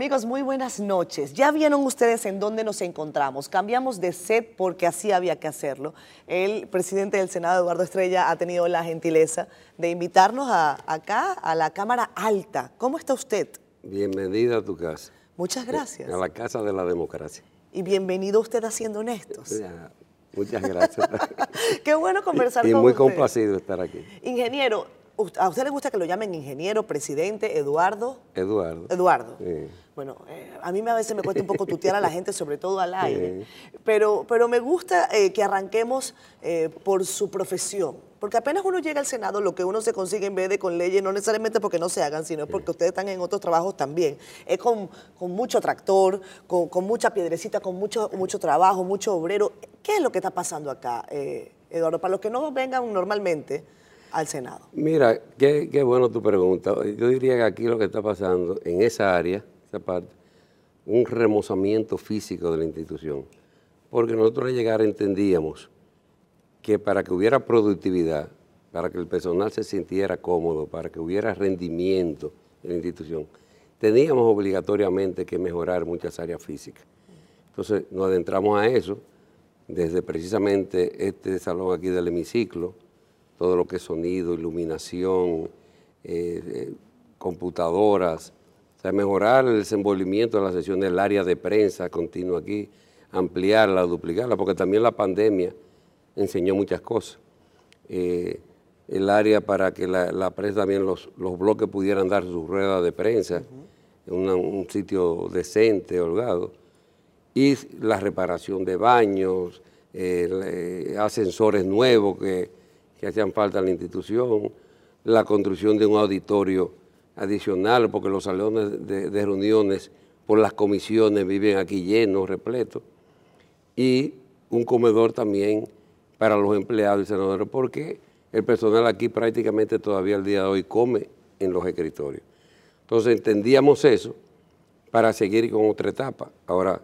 Amigos, muy buenas noches. Ya vieron ustedes en dónde nos encontramos. Cambiamos de set porque así había que hacerlo. El presidente del Senado, Eduardo Estrella, ha tenido la gentileza de invitarnos a, acá a la Cámara Alta. ¿Cómo está usted? Bienvenida a tu casa. Muchas gracias. A la casa de la democracia. Y bienvenido usted a Siendo Honestos. muchas gracias. Qué bueno conversar y, con y muy usted. complacido estar aquí. Ingeniero, ¿A usted le gusta que lo llamen ingeniero, presidente, Eduardo? Eduardo. Eduardo. Bueno, eh, a mí a veces me cuesta un poco tutear a la gente, sobre todo al aire, pero, pero me gusta eh, que arranquemos eh, por su profesión. Porque apenas uno llega al Senado, lo que uno se consigue en vez de con leyes, no necesariamente porque no se hagan, sino porque ustedes están en otros trabajos también. Es con, con mucho tractor, con, con, mucha piedrecita, con mucho, mucho trabajo, mucho obrero. ¿Qué es lo que está pasando acá, Eduardo? Para los que no vengan normalmente, al Senado? Mira, qué, qué, bueno tu pregunta. Yo diría que aquí lo que está pasando en esa área, parte, un remozamiento físico de la institución. Porque nosotros al llegar entendíamos que para que hubiera productividad, para que el personal se sintiera cómodo, para que hubiera rendimiento en la institución, teníamos obligatoriamente que mejorar muchas áreas físicas. Entonces nos adentramos a eso, desde precisamente este salón aquí del hemiciclo, todo lo que es sonido, iluminación, eh, eh, computadoras, o sea, mejorar el desenvolvimiento de la sesión del área de prensa continua aquí, ampliarla, duplicarla, porque también la pandemia enseñó muchas cosas. Eh, el área para que la, prensa también, los, los, bloques pudieran dar sus ruedas de prensa, en un sitio decente, holgado, y la reparación de baños, ascensores nuevos que que hacían falta a la institución, la construcción de un auditorio adicional, porque los salones de, reuniones por las comisiones viven aquí llenos, repletos, y un comedor también para los empleados y senadores, porque el personal aquí prácticamente todavía el día de hoy come en los escritorios. Entonces entendíamos eso para seguir con otra etapa. Ahora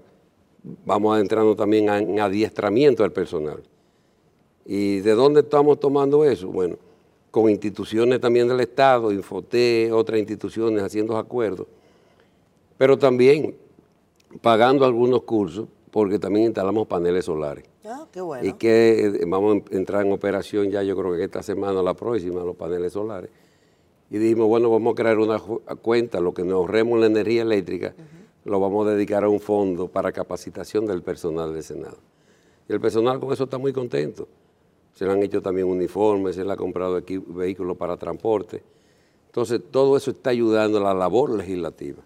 vamos adentrando también en adiestramiento del personal. ¿Y de dónde estamos tomando eso? Bueno, con instituciones también del Estado, Infoté, otras instituciones haciendo acuerdos, pero también pagando algunos cursos, porque también instalamos paneles solares. Ah, qué bueno. Y que eh, vamos a entrar en operación ya, yo creo que esta semana o la próxima, los paneles solares. Y dijimos, bueno, vamos a crear una cuenta, lo que nos ahorremos la energía eléctrica, lo vamos a dedicar a un fondo para capacitación del personal del Senado. Y el personal con eso está muy contento se le han hecho también uniformes, se le ha comprado vehículos para transporte. Entonces, todo eso está ayudando a la labor legislativa,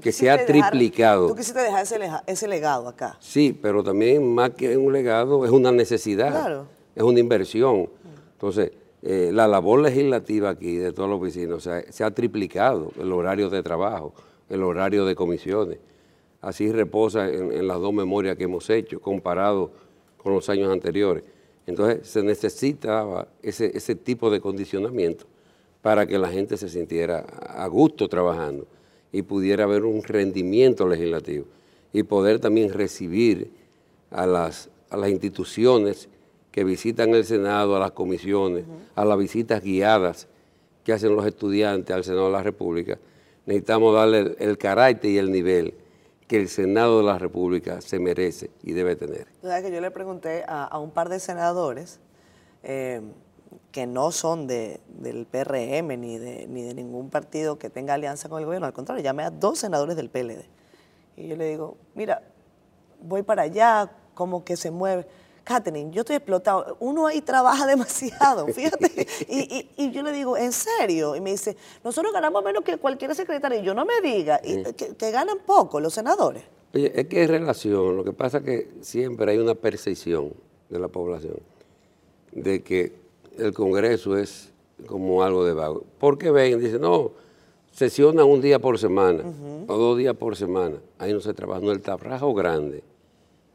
que se ha triplicado. Tú quisiste dejar ese, legado acá. Sí, pero también más que un legado, es una necesidad, claro. es una inversión. Entonces, eh, la labor legislativa aquí de todos los vecinos o sea, se ha triplicado, el horario de trabajo, el horario de comisiones. Así reposa en, en las dos memorias que hemos hecho, comparado con los años anteriores. Entonces se necesitaba ese, ese tipo de condicionamiento para que la gente se sintiera a gusto trabajando y pudiera haber un rendimiento legislativo y poder también recibir a las, a las instituciones que visitan el Senado, a las comisiones, a las visitas guiadas que hacen los estudiantes al Senado de la República, necesitamos darle el, el carácter y el nivel que el Senado de la República se merece y debe tener. que yo le pregunté a, un par de senadores eh, que no son de, del PRM ni de, ni de ningún partido que tenga alianza con el gobierno, al contrario, llamé a dos senadores del PLD. Y yo le digo, mira, voy para allá, como que se mueve. Catherine, yo estoy explotado. Uno ahí trabaja demasiado, fíjate. Y, yo le digo, ¿en serio? Y me dice, nosotros ganamos menos que cualquier secretario. Y yo no me diga, que, ganan poco los senadores. Oye, es que es relación. Lo que pasa es que siempre hay una percepción de la población de que el Congreso es como algo de vago. Porque ven, dicen, no, sesionan un día por semana o dos días por semana. Ahí no se trabaja. No, el trabajo grande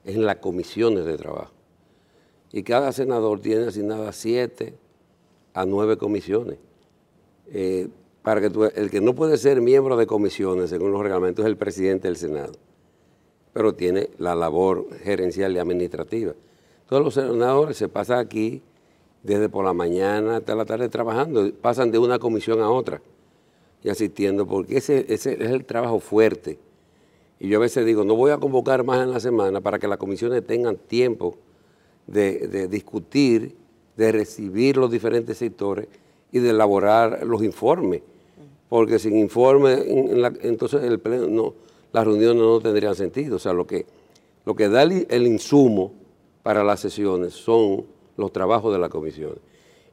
es en las comisiones de trabajo y cada senador tiene asignadas siete a nueve comisiones. Eh, para que el que no puede ser miembro de comisiones, según los reglamentos, es el presidente del Senado, pero tiene la labor gerencial y administrativa. Todos los senadores se pasan aquí desde por la mañana hasta la tarde trabajando, pasan de una comisión a otra y asistiendo, porque ese, ese es el trabajo fuerte Y yo a veces digo, no voy a convocar más en la semana para que las comisiones tengan tiempo de, discutir, de recibir los diferentes sectores y de elaborar los informes. Porque sin informe, entonces el pleno, no, las reuniones no tendrían sentido. O sea, lo que, da el, insumo para las sesiones son los trabajos de la comisión.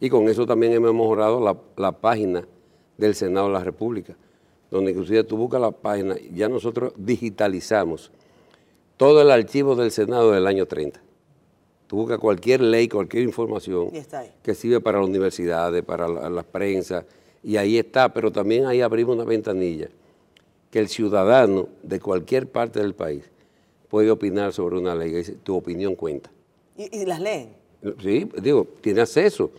Y con eso también hemos mejorado la, la página del Senado de la República, donde inclusive tú buscas la página, ya nosotros digitalizamos todo el archivo del Senado del año 30. Tú buscas cualquier ley, cualquier información que sirve para las universidades, para la, la, prensa, y ahí está, pero también ahí abrimos una ventanilla que el ciudadano de cualquier parte del país puede opinar sobre una ley, tu opinión cuenta. ¿Y, las leen? Sí, digo, tiene acceso.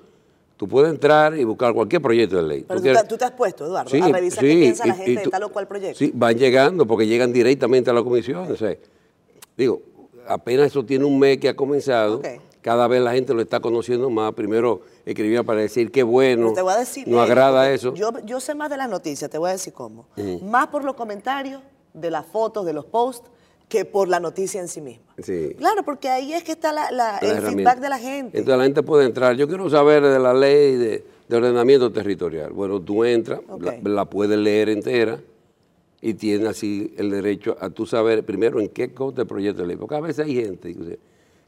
Tú puedes entrar y buscar cualquier proyecto de ley. Pero tú, te has puesto, Eduardo, a revisar qué piensa la gente de tal o cual proyecto. Sí, van llegando porque llegan directamente a la comisión. digo, apenas eso tiene un mes que ha comenzado. Cada vez la gente lo está conociendo más. Primero escribía para decir qué bueno, te voy a decir, no agrada eso. Yo, yo sé más de las noticias, te voy a decir cómo. Más por los comentarios, de las fotos, de los posts, que por la noticia en sí misma. Sí. Claro, porque ahí es que está el feedback de la gente. Entonces la gente puede entrar. Yo quiero saber de la ley de, ordenamiento territorial. Bueno, tú entras, la, puedes leer entera y tienes así el derecho a tú saber primero en qué cosa el proyecto de ley. Porque a veces hay gente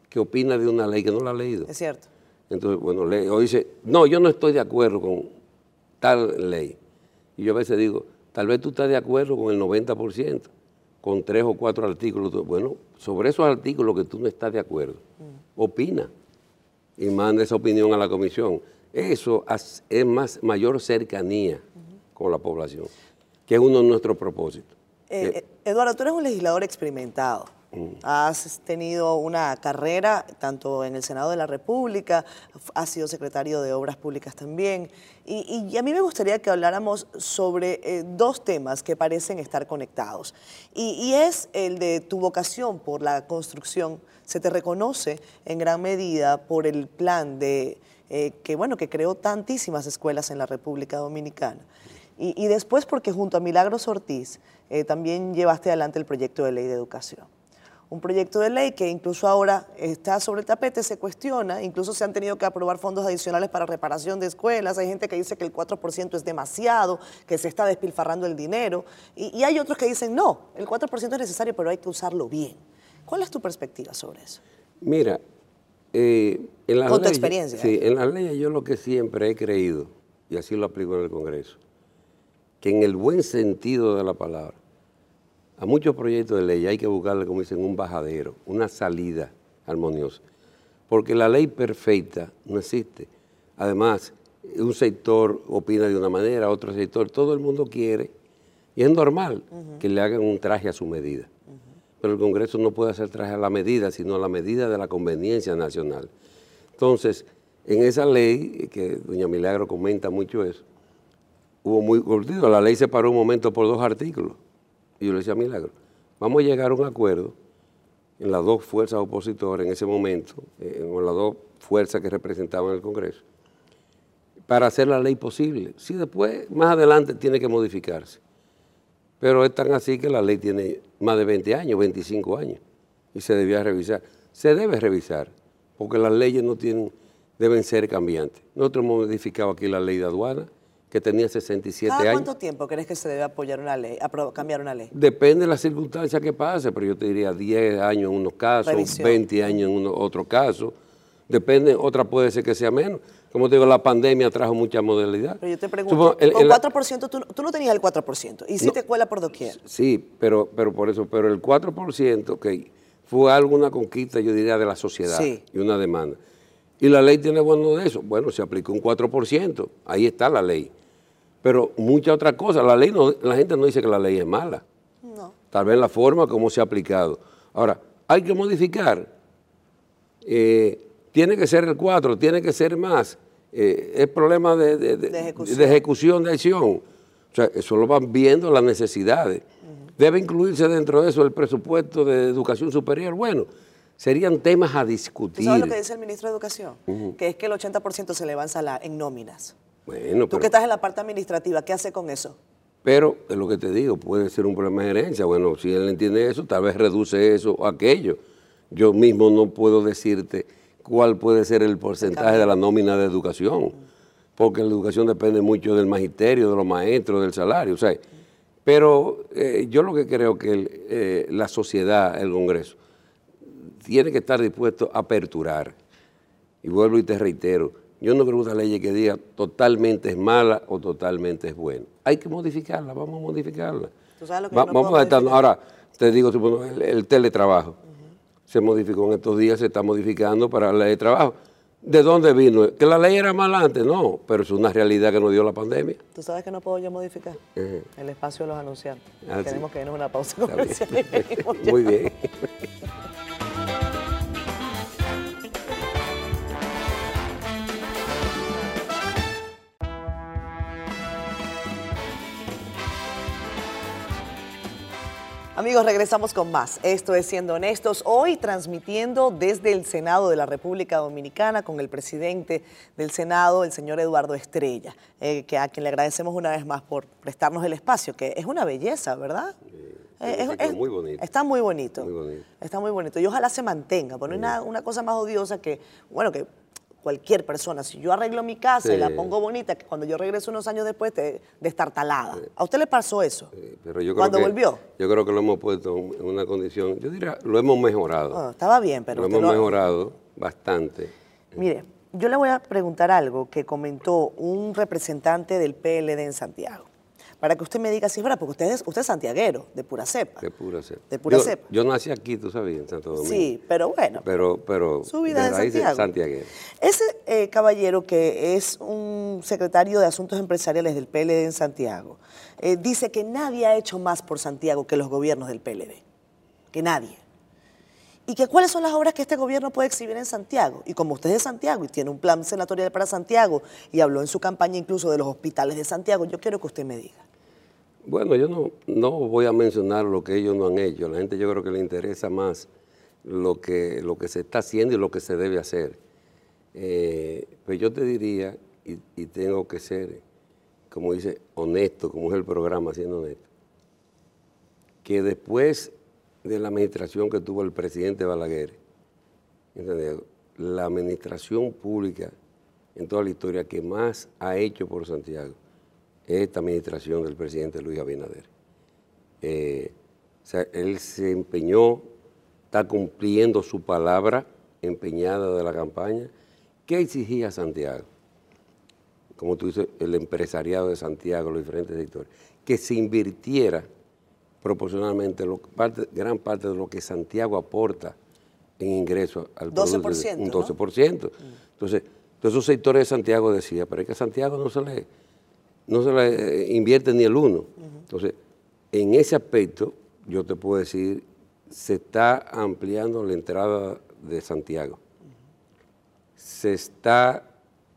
que opina de una ley que no la ha leído. Es cierto. Entonces, bueno, o dice, no, yo no estoy de acuerdo con tal ley. Y yo a veces digo, tal vez tú estás de acuerdo con el 90%, con tres o cuatro artículos. Bueno, sobre esos artículos que tú no estás de acuerdo, mm. opina y manda esa opinión a la comisión. Eso es más mayor cercanía con la población, que es uno de nuestros propósitos. Eh, eh, Eduardo, tú eres un legislador experimentado. Has tenido una carrera tanto en el Senado de la República, has sido secretario de Obras Públicas también, y, a mí me gustaría que habláramos sobre eh, dos temas que parecen estar conectados. Y, es el de tu vocación por la construcción. Se te reconoce en gran medida por el plan de, eh, que, bueno, que creó tantísimas escuelas en la República Dominicana. Y, después porque junto a Milagros Ortiz eh, también llevaste adelante el proyecto de ley de educación un proyecto de ley que incluso ahora está sobre el tapete, se cuestiona, incluso se han tenido que aprobar fondos adicionales para reparación de escuelas, hay gente que dice que el 4% es demasiado, que se está despilfarrando el dinero, y, hay otros que dicen, no, el 4% es necesario, pero hay que usarlo bien. ¿Cuál es tu perspectiva sobre eso? Mira, eh, en la Con tu experiencia. Sí, en la ley yo lo que siempre he creído, y así lo aplico en el Congreso, que en el buen sentido de la palabra, a muchos proyectos de ley hay que buscarle, como dicen, un bajadero, una salida armoniosa. Porque la ley perfecta no existe. Además, un sector opina de una manera, otro sector, todo el mundo quiere, y es normal que le hagan un traje a su medida. Pero el Congreso no puede hacer traje a la medida, sino a la medida de la conveniencia nacional. Entonces, en esa ley, que doña Milagro comenta mucho eso, hubo muy cortito, la ley se paró un momento por dos artículos y yo le decía Milagro, vamos a llegar a un acuerdo en las dos fuerzas opositoras en ese momento, eh, en las dos fuerzas que representaban el Congreso, para hacer la ley posible. Si después, más adelante, tiene que modificarse. Pero es tan así que la ley tiene más de 20 años, 25 años, y se debía revisar. Se debe revisar, porque las leyes no tienen, deben ser cambiantes. Nosotros hemos modificado aquí la ley de aduana, que tenía 67 ¿Cada cuánto tiempo crees que se debe apoyar una ley, cambiar una ley? Depende de las circunstancias que pase, pero yo te diría 10 años en unos casos, 20 años en otros casos. Depende, otra puede ser que sea menos. Como te digo, la pandemia trajo mucha modalidad. Pero yo te pregunto, con 4%, tú, no tenías el 4%, y si te cuela por doquier. Sí, pero, pero por eso, pero el 4%, ok, fue alguna conquista, yo diría, de la sociedad y una demanda. Y la ley tiene bueno de eso. Bueno, se aplicó un 4%, ahí está la ley. Pero muchas otras cosas. La ley no, la gente no dice que la ley es mala. No. Tal vez la forma como se ha aplicado. Ahora, hay que modificar. Eh, tiene que ser el 4, tiene que ser más. Eh, es problema de, ejecución. de, acción. O sea, eso lo van viendo las necesidades. Debe incluirse dentro de eso el presupuesto de educación superior. Bueno, serían temas a discutir. ¿Sabes lo que dice el ministro de Educación? Que es que el 80% se le va en nóminas. Tú que estás en la parte administrativa, ¿qué hace con eso? Pero es lo que te digo, puede ser un problema de gerencia. Bueno, si él entiende eso, tal vez reduce eso o aquello. Yo mismo no puedo decirte cuál puede ser el porcentaje de la nómina de educación, porque la educación depende mucho del magisterio, de los maestros, del salario. O sea, pero eh, yo lo que creo que eh, la sociedad, el Congreso, tiene que estar dispuesto a aperturar. Y vuelvo y te reitero, yo no creo que una ley que diga totalmente es mala o totalmente es buena. Hay que modificarla, vamos a modificarla. vamos a estar, ahora, te digo, el, teletrabajo se modificó en estos días, se está modificando para la ley de trabajo. ¿De dónde vino? ¿Que la ley era mala antes? No, pero es una realidad que nos dio la pandemia. ¿Tú sabes que no puedo yo modificar? El espacio de los anunciantes. Ah, Tenemos que irnos a una pausa comercial. Muy bien. Amigos, regresamos con más. Esto es Siendo Honestos, hoy transmitiendo desde el Senado de la República Dominicana con el presidente del Senado, el señor Eduardo Estrella, eh, que a quien le agradecemos una vez más por prestarnos el espacio, que es una belleza, ¿verdad? Eh, es, muy bonito. Está muy bonito. Está muy bonito. Y ojalá se mantenga. Pero una, una cosa más odiosa que, bueno, que cualquier persona, si yo arreglo mi casa y la pongo bonita, que cuando yo regreso unos años después de destartalada. ¿A usted le pasó eso? pero yo cuando volvió. Yo creo que lo hemos puesto en una condición, yo diría, lo hemos mejorado. Ah, estaba bien, pero... Lo hemos mejorado bastante. Mire, yo le voy a preguntar algo que comentó un representante del PLD en Santiago para que usted me diga si es verdad, porque usted es, usted es santiaguero, de pura cepa. De pura cepa. De pura cepa. Yo nací aquí, tú sabías, en Santo Domingo. Sí, pero bueno. Pero, pero su vida es Santiago. santiaguero. Ese eh, caballero que es un secretario de Asuntos Empresariales del PLD en Santiago, eh, dice que nadie ha hecho más por Santiago que los gobiernos del PLD. Que nadie y que cuáles son las obras que este gobierno puede exhibir en Santiago. Y como usted es de Santiago y tiene un plan senatorial para Santiago y habló en su campaña incluso de los hospitales de Santiago, yo quiero que usted me diga. Bueno, yo no, no voy a mencionar lo que ellos no han hecho. A la gente yo creo que le interesa más lo que, lo que se está haciendo y lo que se debe hacer. Eh, pues yo te diría, y, y, tengo que ser, como dice, honesto, como es el programa, siendo honesto, que después de la administración que tuvo el presidente Balaguer, la administración pública en toda la historia que más ha hecho por Santiago esta administración del presidente Luis Abinader. Eh, o sea, él se empeñó, está cumpliendo su palabra empeñada de la campaña. ¿Qué exigía Santiago? Como tú dices, el empresariado de Santiago, los diferentes sectores, que se invirtiera proporcionalmente gran parte de lo que Santiago aporta en ingresos al 12%, un 12%. Entonces, todos esos sectores de Santiago decía, pero es que a Santiago no se le, no se le eh, invierte ni el uno. Entonces, en ese aspecto, yo te puedo decir, se está ampliando la entrada de Santiago. Se está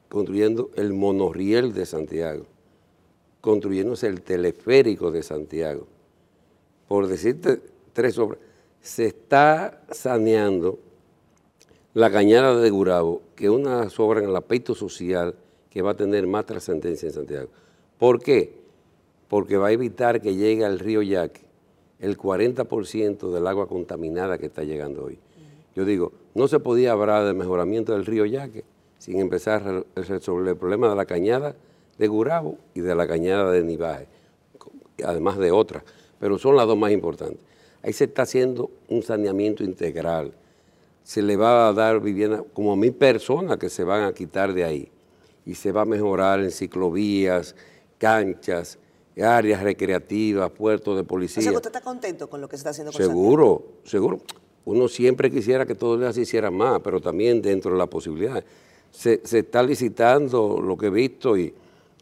construyendo el monorriel de Santiago, construyéndose el teleférico de Santiago por decirte tres obras, se está saneando la cañada de Gurabo, que es una obra en el aspecto social que va a tener más trascendencia en Santiago. ¿Por qué? Porque va a evitar que llegue al río Yaque el 40% del agua contaminada que está llegando hoy. Yo digo, no se podía hablar del mejoramiento del río Yaque sin empezar a resolver el problema de la cañada de Gurabo y de la cañada de Nivaje, además de otras pero son las dos más importantes. Ahí se está haciendo un saneamiento integral. Se le va a dar vivienda como a mil personas que se van a quitar de ahí. Y se va a mejorar en ciclovías, canchas, áreas recreativas, puertos de policía. O sea, ¿usted está contento con lo que se está haciendo con Seguro, seguro. Uno siempre quisiera que todo se hiciera más, pero también dentro de la posibilidad. Se, está licitando lo que he visto y,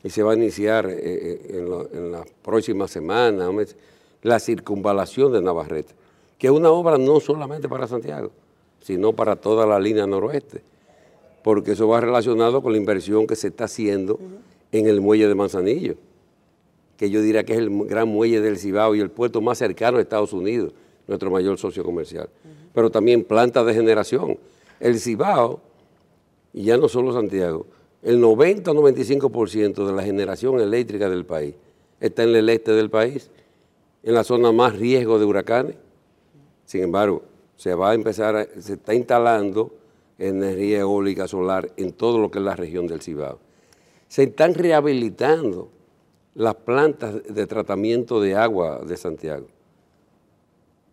se va a iniciar eh, eh, en, en las próximas semanas la circunvalación de Navarrete, que es una obra no solamente para Santiago, sino para toda la línea noroeste, porque eso va relacionado con la inversión que se está haciendo en el muelle de Manzanillo, que yo diría que es el gran muelle del Cibao y el puerto más cercano a Estados Unidos, nuestro mayor socio comercial, pero también plantas de generación. El Cibao, y ya no solo Santiago, el 90 o 95% de la generación eléctrica del país está en el este del país, en la zona más riesgo de huracanes. Sin embargo, se va a empezar, se está instalando energía eólica solar en todo lo que es la región del Cibao. Se están rehabilitando las plantas de tratamiento de agua de Santiago.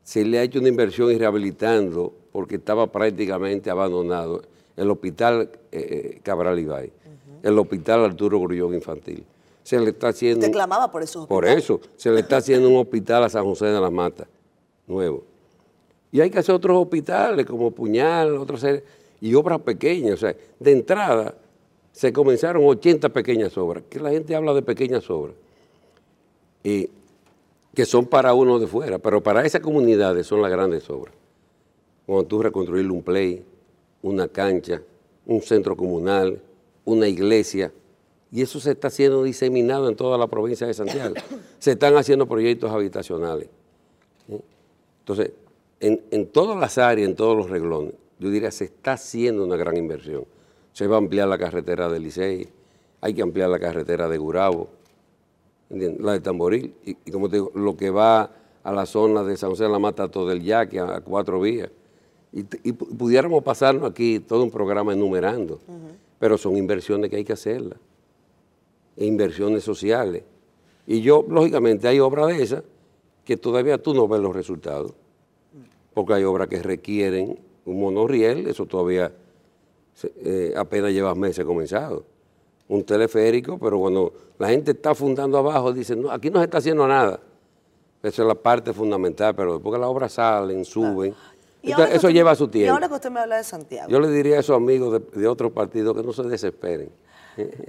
Se le ha hecho una inversión y rehabilitando porque estaba prácticamente abandonado el hospital eh, eh, Cabral Ibay, el hospital Arturo Grullón Infantil. Se le está haciendo... Usted clamaba por esos Por eso, se le está haciendo un hospital a San José de las Matas, nuevo. Y hay que hacer otros hospitales como Puñal, otros y obras pequeñas. O sea, de entrada se comenzaron 80 pequeñas obras, que la gente habla de pequeñas obras, y que son para uno de fuera, pero para esas comunidades son las grandes obras. Cuando tú reconstruir un play, una cancha, un centro comunal, una iglesia, y eso se está haciendo diseminado en toda la provincia de Santiago. Se están haciendo proyectos habitacionales. Entonces, en, en, todas las áreas, en todos los reglones, yo diría, se está haciendo una gran inversión. Se va a ampliar la carretera de Licey, hay que ampliar la carretera de Gurabo, la de Tamboril, y, como te digo, lo que va a la zona de San José de la Mata, todo el Yaque, a cuatro vías. Y, pudiéramos pasarnos aquí todo un programa enumerando, pero son inversiones que hay que hacerlas, e inversiones sociales. Y yo, lógicamente, hay obras de esas que todavía tú no ves los resultados, porque hay obras que requieren un monorriel, eso todavía eh, apenas lleva meses comenzado. Un teleférico, pero cuando la gente está fundando abajo, dicen, no, aquí no se está haciendo nada. Esa es la parte fundamental, pero después que las obras salen, suben, eso lleva su tiempo. Y ahora que usted me habla de Santiago. Yo le diría a esos amigos de, otros partidos que no se desesperen.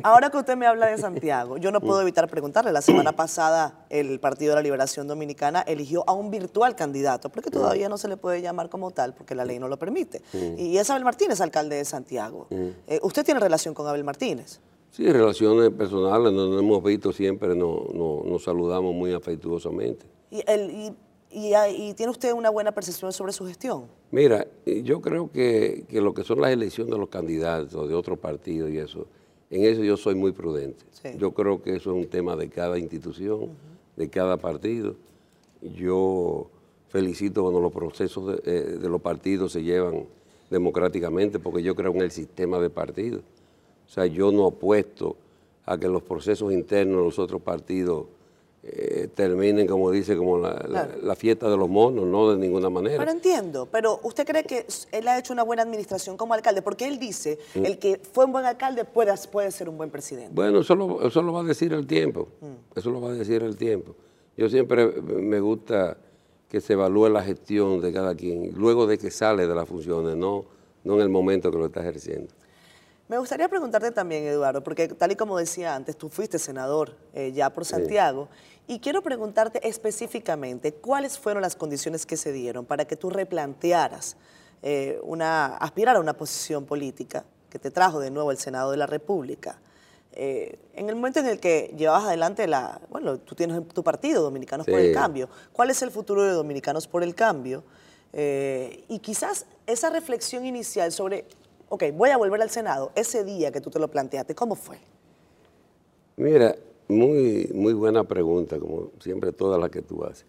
Ahora que usted me habla de Santiago, yo no puedo evitar preguntarle. La semana pasada el Partido de la Liberación Dominicana eligió a un virtual candidato, porque todavía no se le puede llamar como tal, porque la ley no lo permite. Y es Abel Martínez, alcalde de Santiago. Eh, ¿Usted tiene relación con Abel Martínez? Sí, relaciones personales, nos hemos visto siempre, nos saludamos muy afectuosamente. ¿Y, el, y, tiene usted una buena percepción sobre su gestión. Mira, yo creo que, lo que son las elecciones de los candidatos de otros partidos y eso, en eso yo soy muy prudente. Yo creo que eso es un tema de cada institución, de cada partido. Yo felicito cuando los procesos eh, de, los partidos se llevan democráticamente, porque yo creo en el sistema de partidos. O sea, yo no apuesto a que los procesos internos de los otros partidos eh, terminen, como dice, como la, fiesta de los monos, no de ninguna manera. Pero entiendo, pero ¿usted cree que él ha hecho una buena administración como alcalde? Porque él dice, mm. el que fue un buen alcalde puede, puede ser un buen presidente. Bueno, eso lo, eso lo va a decir el tiempo, mm. eso lo va a decir el tiempo. Yo siempre me gusta que se evalúe la gestión de cada quien, luego de que sale de las funciones, no, no en el momento que lo está ejerciendo. Me gustaría preguntarte también, Eduardo, porque tal y como decía antes, tú fuiste senador eh, ya por Santiago, y quiero preguntarte específicamente cuáles fueron las condiciones que se dieron para que tú replantearas eh, una, aspirar a una posición política que te trajo de nuevo el Senado de la República. Eh, en el momento en el que llevabas adelante la, bueno, tú tienes tu partido, Dominicanos por el Cambio, ¿cuál es el futuro de Dominicanos por el Cambio? y quizás esa reflexión inicial sobre ok, voy a volver al Senado, ese día que tú te lo planteaste, ¿cómo fue? Mira, muy, muy buena pregunta, como siempre todas las que tú haces.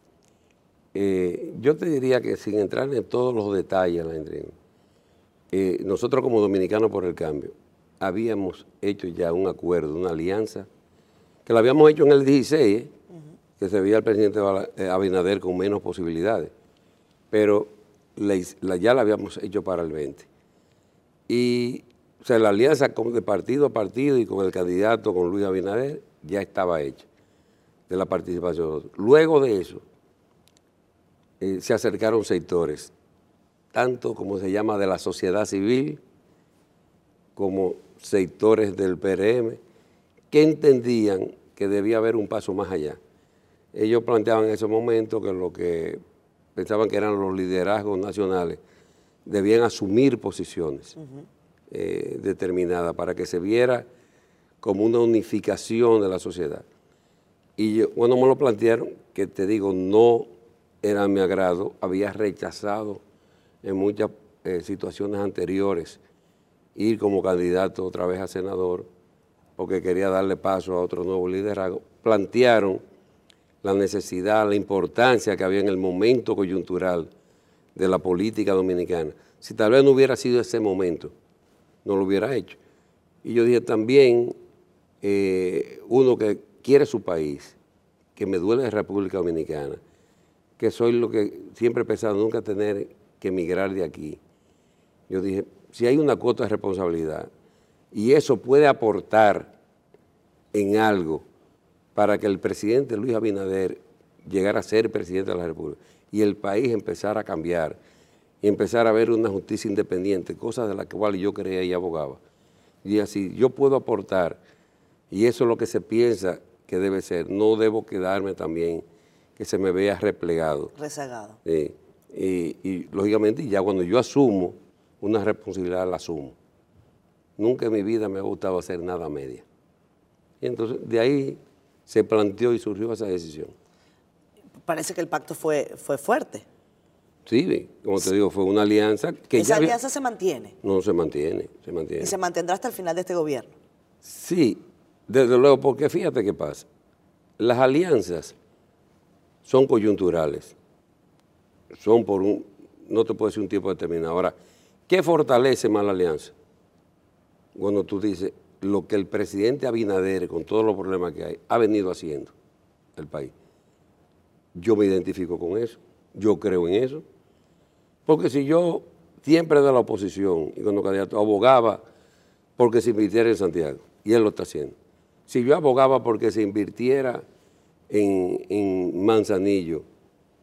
Eh, yo te diría que sin entrar en todos los detalles, eh, nosotros como Dominicanos por el Cambio habíamos hecho ya un acuerdo, una alianza, que lo habíamos hecho en el 16, ¿eh? que se veía el presidente Abinader con menos posibilidades, pero ya la habíamos hecho para el 20. Y o sea, la alianza de partido a partido y con el candidato, con Luis Abinader, ya estaba hecha de la participación. Luego de eso, eh, se acercaron sectores, tanto como se llama de la sociedad civil, como sectores del PRM, que entendían que debía haber un paso más allá. Ellos planteaban en ese momento que lo que pensaban que eran los liderazgos nacionales debían asumir posiciones eh, determinadas para que se viera como una unificación de la sociedad. Y yo, cuando me lo plantearon, que te digo, no era mi agrado, había rechazado en muchas eh, situaciones anteriores ir como candidato otra vez a senador, porque quería darle paso a otro nuevo liderazgo, plantearon la necesidad, la importancia que había en el momento coyuntural de la política dominicana. Si tal vez no hubiera sido ese momento, no lo hubiera hecho. Y yo dije también, eh, uno que quiere su país, que me duele de República Dominicana, que soy lo que siempre he pensado, nunca tener que emigrar de aquí. Yo dije, si hay una cuota de responsabilidad y eso puede aportar en algo para que el presidente Luis Abinader llegara a ser presidente de la República y el país empezara a cambiar y empezar a ver una justicia independiente, cosas de las cuales yo creía y abogaba. Y así, yo puedo aportar, y eso es lo que se piensa que debe ser, no debo quedarme también que se me vea replegado. Rezagado. Y, y, lógicamente ya cuando yo asumo una responsabilidad la asumo. Nunca en mi vida me ha gustado hacer nada media. Y entonces de ahí se planteó y surgió esa decisión. Parece que el pacto fue, fue fuerte. Sí, como te digo, fue una alianza que ¿Esa alianza se mantiene? No, se mantiene, se mantiene. ¿Y se mantendrá hasta el final de este gobierno? Sí, desde luego, porque fíjate qué pasa. Las alianzas son coyunturales, son por un, no te puedo decir un tiempo determinado. Ahora, ¿qué fortalece más la alianza? Cuando tú dices lo que el presidente Abinader, con todos los problemas que hay, ha venido haciendo el país. Yo me identifico con eso, yo creo en eso. Porque si yo siempre de la oposición y cuando candidato abogaba porque se invirtiera en Santiago, y él lo está haciendo. Si yo abogaba porque se invirtiera en, Manzanillo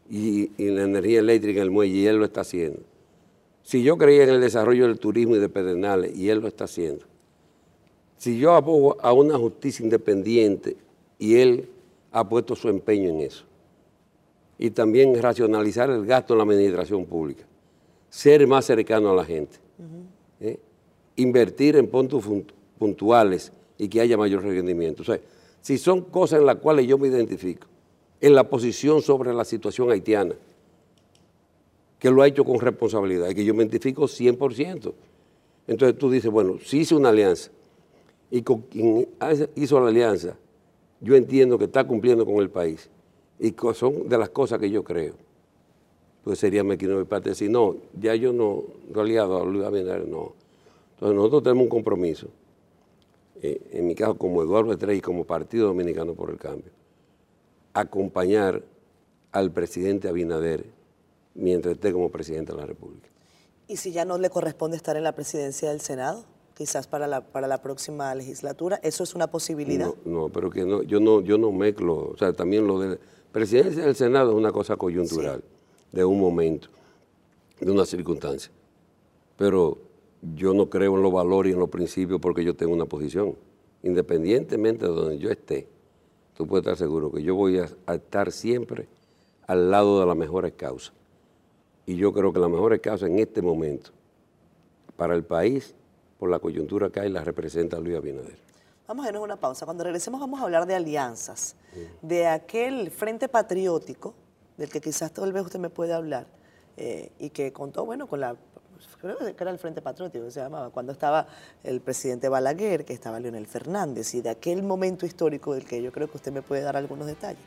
y, en la energía eléctrica en el muelle, y él lo está haciendo. Si yo creía en el desarrollo del turismo y de Pedernales, y él lo está haciendo. Si yo abogo a una justicia independiente, y él ha puesto su empeño en eso. Y también racionalizar el gasto en la administración pública ser más cercano a la gente, ¿eh? invertir en puntos puntuales y que haya mayor rendimiento. O sea, si son cosas en las cuales yo me identifico, en la posición sobre la situación haitiana, que lo ha hecho con responsabilidad y que yo me identifico 100%. Entonces tú dices, bueno, si hice una alianza y con quien hizo la alianza, yo entiendo que está cumpliendo con el país y son de las cosas que yo creo pues sería Mequino de parte decir, no, ya yo no, no aliado a Luis Abinader, no. Entonces nosotros tenemos un compromiso, eh, en mi caso como Eduardo Estrella y como Partido Dominicano por el Cambio, acompañar al presidente Abinader mientras esté como presidente de la República. ¿Y si ya no le corresponde estar en la presidencia del Senado? Quizás para la, para la próxima legislatura, ¿eso es una posibilidad? No, no pero que no, yo no, yo no mezclo, o sea, también lo de presidencia del Senado es una cosa coyuntural de un momento, de una circunstancia. Pero yo no creo en los valores y en los principios porque yo tengo una posición. Independientemente de donde yo esté, tú puedes estar seguro que yo voy a, estar siempre al lado de las mejores causas. Y yo creo que las mejores causas en este momento para el país, por la coyuntura que hay, las representa Luis Abinader. Vamos a irnos una pausa. Cuando regresemos vamos a hablar de alianzas, de aquel frente patriótico del que quizás tal vez usted me puede hablar, eh, y que contó, bueno, con la, creo que era el Frente Patriótico, se llamaba, cuando estaba el presidente Balaguer, que estaba Leonel Fernández, y de aquel momento histórico del que yo creo que usted me puede dar algunos detalles.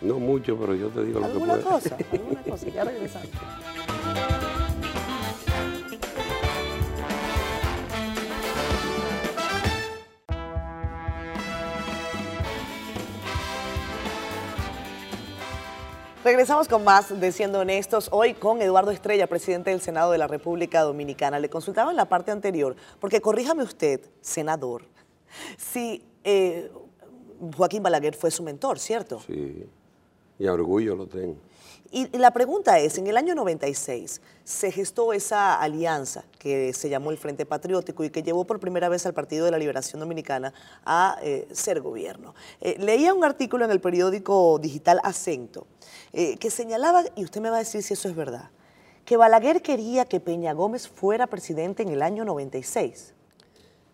No mucho, pero yo te digo lo que puedo. Alguna cosa, alguna cosa, ya regresamos. Regresamos con más de Siendo Honestos, hoy con Eduardo Estrella, presidente del Senado de la República Dominicana. Le consultaba en la parte anterior, porque corríjame usted, senador, si eh, Joaquín Balaguer fue su mentor, ¿cierto? Sí, y a orgullo lo tengo. Y la pregunta es, en el año 96 se gestó esa alianza que se llamó el Frente Patriótico y que llevó por primera vez al Partido de la Liberación Dominicana a eh, ser gobierno. Eh, leía un artículo en el periódico digital Acento eh, que señalaba, y usted me va a decir si eso es verdad, que Balaguer quería que Peña Gómez fuera presidente en el año 96.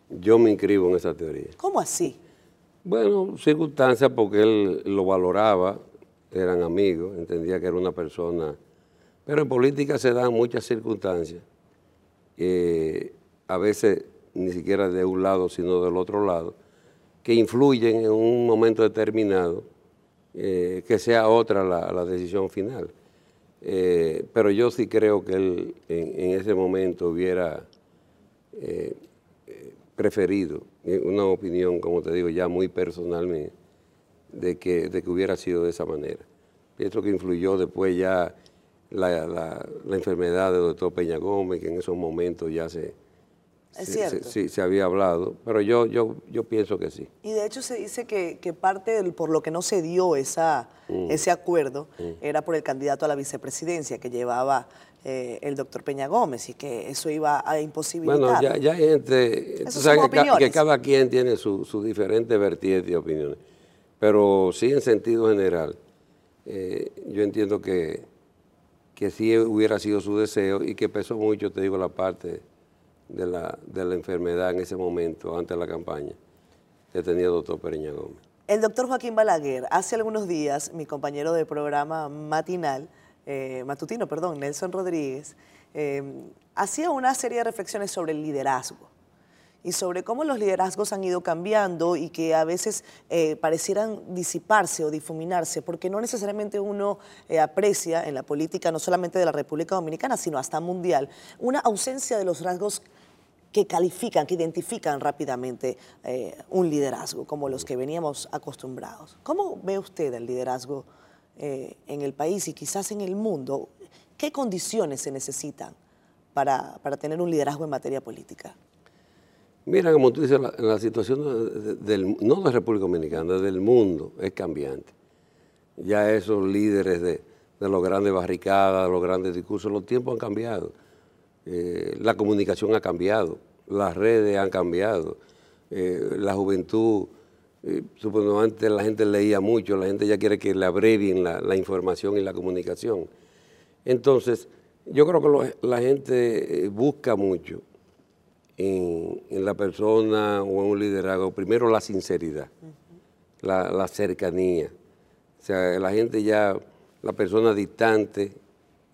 Yo me inscribo en esa teoría. ¿Cómo así? Bueno, circunstancias porque él lo valoraba, eran amigos, entendía que era una persona. Pero en política se dan muchas circunstancias, a veces ni siquiera de un lado, sino del otro lado, que influyen en un momento determinado eh, que sea otra la, decisión final. Eh, pero yo sí creo que él en, ese momento hubiera eh, preferido, una opinión, como te digo, ya muy personal de que, de que hubiera sido de esa manera. Pienso que influyó después ya la, la enfermedad del doctor Peña Gómez, que en esos momentos ya se, Sí, se había hablado, pero yo, yo, yo pienso que sí. Y de hecho se dice que, parte del, por lo que no se dio esa, mm. ese acuerdo mm. era por el candidato a la vicepresidencia que llevaba eh, el doctor Peña Gómez y que eso iba a imposibilitar. Bueno, ya, ya hay gente, tú sabes que, cada quien tiene su, su diferente vertiente y opiniones, pero sí en sentido general, eh, yo entiendo que, que sí hubiera sido su deseo y que pesó mucho, te digo, la parte de la, de la enfermedad en ese momento, antes de la campaña, que tenía el doctor Pereña Gómez. El doctor Joaquín Balaguer, hace algunos días, mi compañero de programa matinal, eh, matutino, perdón, Nelson Rodríguez, eh, hacía una serie de reflexiones sobre el liderazgo y sobre cómo los liderazgos han ido cambiando y que a veces eh, parecieran disiparse o difuminarse, porque no necesariamente uno eh, aprecia en la política, no solamente de la República Dominicana, sino hasta mundial, una ausencia de los rasgos que califican, que identifican rápidamente eh, un liderazgo, como los que veníamos acostumbrados. ¿Cómo ve usted el liderazgo en el país y quizás en el mundo? ¿Qué condiciones se necesitan para, para tener un liderazgo en materia política? Mira, como tú dices, la, situación del, no de la República Dominicana, del mundo es cambiante. Ya esos líderes de, los grandes barricadas, los grandes discursos, los tiempos han cambiado. Eh, la comunicación ha cambiado, las redes han cambiado, eh, la juventud, eh, supongo antes la gente leía mucho, la gente ya quiere que le abrevien la, información y la comunicación. Entonces, yo creo que la gente busca mucho en, la persona o en un liderazgo, primero la sinceridad, la, cercanía. O sea, la gente ya, la persona distante,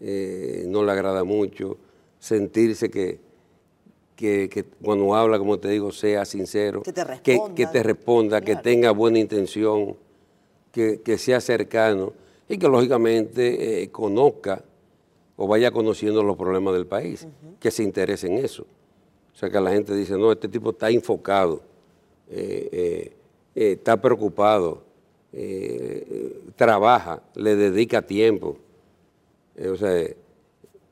eh, no le agrada mucho, sentirse que, que, cuando habla, como te digo, sea sincero, que te responda, que, te responda, que tenga buena intención, que, sea cercano y que lógicamente eh, conozca o vaya conociendo los problemas del país, que se interese en eso. O sea que la gente dice, no, este tipo está enfocado, eh, eh, eh, está preocupado, trabaja, le dedica tiempo. o sea,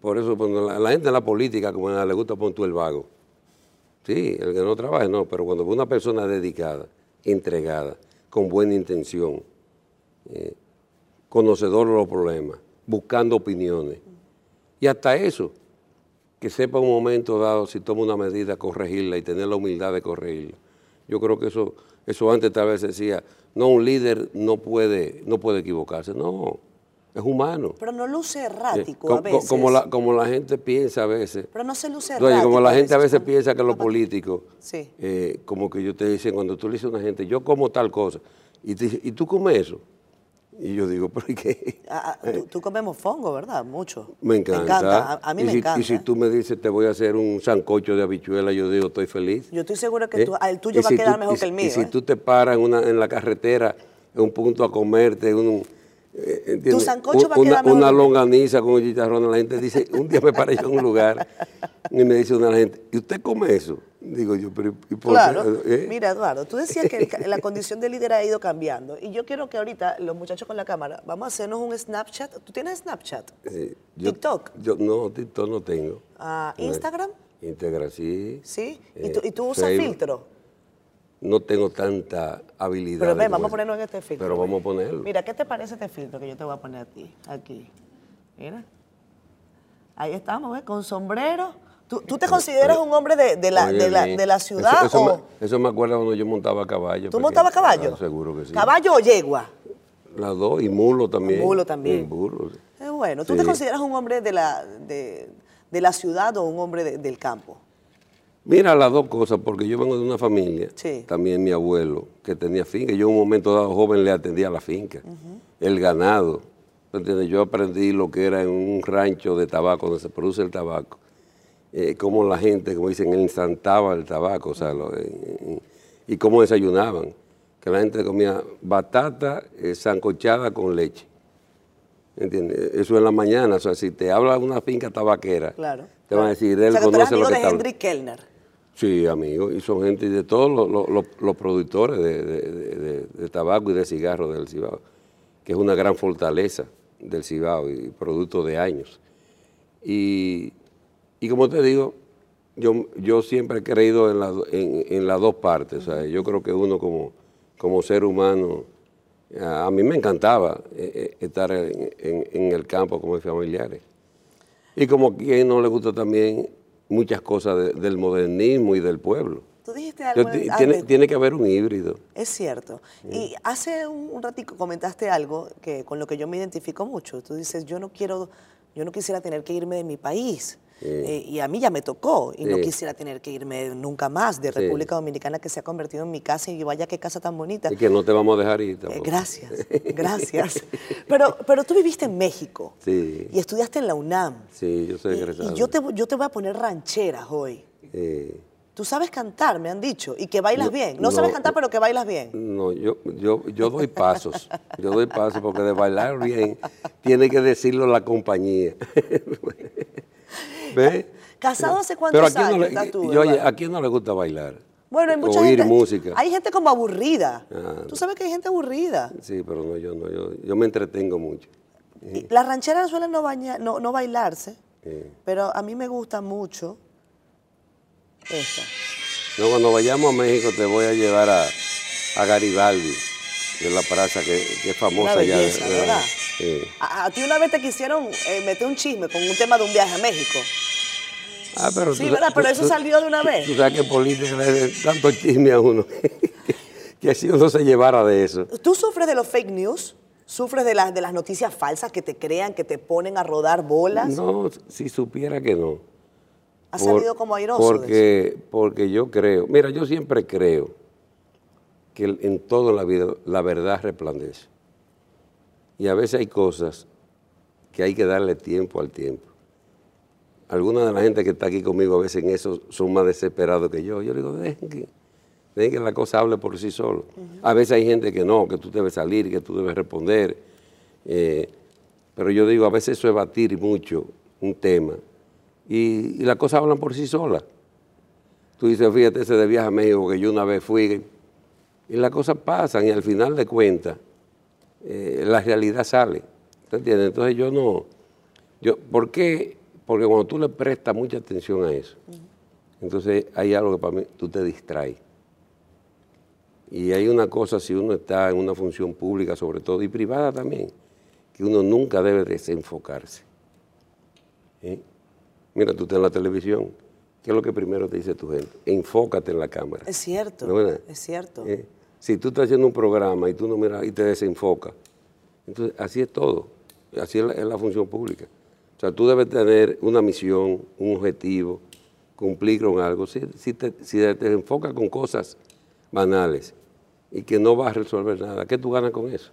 por eso cuando la, gente en la política, como le gusta poner tú el vago. Sí, el que no trabaja, no, pero cuando ve una persona dedicada, entregada, con buena intención, conocedor de los problemas, buscando opiniones, y hasta eso, que sepa un momento dado, si toma una medida, corregirla y tener la humildad de corregirla. Yo creo que eso, eso antes tal vez decía, no, un líder no puede, no puede equivocarse, no, es humano. Pero no luce errático a veces. Como la, como la gente piensa a veces. Pero no se luce errático. como la gente a veces piensa que los políticos, eh, como que yo te dicen, cuando tú le dices a una gente, yo como tal cosa, y, te, y tú comes eso. Y yo digo, ¿por qué? Ah, ah, tú, comes mofongo, ¿verdad? Mucho. Me encanta. A, mí me encanta. Y si tú me dices, te voy a hacer un sancocho de habichuela, yo digo, estoy feliz. Yo estoy seguro que ¿Eh? el tuyo va a quedar mejor que el mío. Y si ¿eh? tú te paras en, una, en la carretera, en un punto a comerte, un, eh, tu sancocho va a quedar una, una longaniza con chicharrón, la gente dice, un día me paré en un lugar y me dice una gente, ¿y usted come eso? Digo yo, pero ¿y por claro. ¿Eh? Mira, Eduardo, tú decías que la condición de líder ha ido cambiando. Y yo quiero que ahorita, los muchachos con la cámara, vamos a hacernos un Snapchat. ¿Tú tienes Snapchat? ¿TikTok? Yo, no, TikTok no tengo. Ah, ¿Instagram? Instagram, sí. ¿Sí? ¿Y, tú, ¿y tú usas filtro? No tengo tanta habilidad. Pero ven, vamos a ponerlo en este filtro. Pero vamos a ponerlo. Mira, ¿qué te parece este filtro que yo te voy a poner a ti? Aquí. Mira. Ahí estamos, ¿ves? Con sombrero ¿Tú, te consideras un hombre de, la, de, la, ciudad? Eso, o... me, me, acuerda cuando yo montaba a caballo. ¿Tú montabas caballo? seguro que sí. ¿Caballo o yegua? Las dos, y mulo también. mulo también. Y Es bueno. ¿Tú te consideras un hombre de la, de, la ciudad o un hombre del campo? Mira las dos cosas, porque yo vengo de una familia, también mi abuelo, que tenía finca. Yo en un momento dado joven le atendía a la finca, el ganado. Yo aprendí lo que era en un rancho de tabaco, donde se produce el tabaco eh, cómo la gente, como dicen, ensantaba el tabaco, o sea, y cómo desayunaban. que la gente comía batata eh, sancochada con leche. ¿Entiendes? Eso en la mañana, o sea, si te habla una finca tabaquera, Claro. te van a decir, él o sea, conoce amigo lo que de Henry Kellner. Sí, amigo, y son gente de todos los, los- los- productores de, de- de- de- de tabaco y de cigarros del Cibao, que es una gran fortaleza del Cibao y producto de años. Y, y como te digo, yo, yo siempre he creído en, la- en, en las dos partes. O sea, yo creo que uno como, como ser humano, a, a mí me encantaba eh, eh, estar en, el campo con mis familiares. Y como quien no le gusta también muchas cosas de- del modernismo y del pueblo. Tú dijiste algo. Yo- ah, tiene, tiene que haber un híbrido. Es cierto. Y hace un, un ratico comentaste algo que con lo que yo me identifico mucho. Tú dices, yo no quiero, yo no quisiera tener que irme de mi país. Eh, y a mí ya me tocó y no quisiera tener que irme nunca más de Sí. República Dominicana que se ha convertido en mi casa y vaya qué casa tan bonita. Y que no te vamos a dejar ir Eh, gracias, gracias. Pero, pero tú viviste en México Sí. y estudiaste en la UNAM. Sí, yo soy Y- egresado. y yo te, yo te voy a poner rancheras hoy. Tú sabes cantar, me han dicho, y que bailas No, bien. No, no, sabes cantar, pero que bailas bien. no, yo, yo, yo doy pasos. Yo doy pasos porque de bailar bien tiene que decirlo la compañía. ¿Casado hace Pero cuántos no años le, estás tú, yo, oye, Eduardo? ¿a quién no le gusta bailar? Bueno, hay mucha Oír gente. música. Hay gente como aburrida. Ah. Tú sabes que hay gente aburrida. Sí, pero no, yo no, yo, yo me entretengo mucho. Las rancheras suelen no, baña- no, no bailarse, Sí. pero a mí me gusta mucho esta. No, cuando vayamos a México te voy a llevar a, a Garibaldi, de la plaza que, que es famosa Una ya. Sí. A, a ti una vez te quisieron eh, meter un chisme con un tema de un viaje a México. Ah, pero Sí, tú- ¿verdad? Pero tú- eso salió de una tú- vez. Tú sabes que política le tanto chisme a uno que si uno se llevara de eso. ¿Tú sufres de los fake news? ¿Sufres de las, de las noticias falsas que te crean, que te ponen a rodar bolas? No, si supiera que no. ¿Has Por- salido como airoso de eso? Porque, porque yo creo, mira, yo siempre creo que en toda la vida la verdad resplandece. Y a veces hay cosas que hay que darle tiempo al tiempo. Alguna de la gente que está aquí conmigo a veces en eso son más desesperados que yo. Yo le digo, dejen que, dejen que la cosa hable por sí solo. A veces hay gente que no, que tú debes salir, que tú debes responder. Eh, pero yo digo, a veces eso es batir mucho un tema y, y las cosas hablan por sí solas. Tú dices, fíjate, ese de viaje a México que yo una vez fui, y las cosas pasan y al final de cuentas eh, la realidad sale. ¿Te entiendes? Entonces yo no, yo, ¿por qué? Porque cuando tú le prestas mucha atención a eso, entonces hay algo que para mí tú te distraes. Y hay una cosa, si uno está en una función pública sobre todo, y privada también, que uno nunca debe desenfocarse. ¿eh? Mira, tú estás en la televisión, ¿qué es lo que primero te dice tu gente? Enfócate en la cámara. Es cierto, ¿No es es cierto. ¿Eh? Si tú estás haciendo un programa y tú no miras y te desenfocas, entonces así es todo, así es la, función pública. O sea, tú debes tener una misión, un objetivo, cumplir con algo. Si, te, si con cosas banales y que no vas a resolver nada, ¿qué tú ganas con eso?